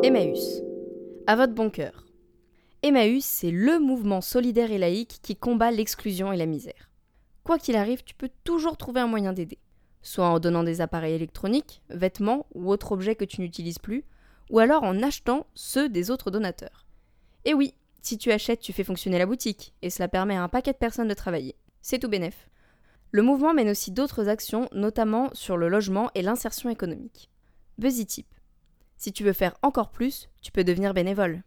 Emmaüs. À votre bon cœur. Emmaüs, c'est le mouvement solidaire et laïque qui combat l'exclusion et la misère. Quoi qu'il arrive, tu peux toujours trouver un moyen d'aider. Soit en donnant des appareils électroniques, vêtements ou autres objets que tu n'utilises plus, ou alors en achetant ceux des autres donateurs. Et oui, si tu achètes, tu fais fonctionner la boutique, et cela permet à un paquet de personnes de travailler. C'est tout bénef. Le mouvement mène aussi d'autres actions, notamment sur le logement et l'insertion économique. Buzzy Tip. Si tu veux faire encore plus, tu peux devenir bénévole.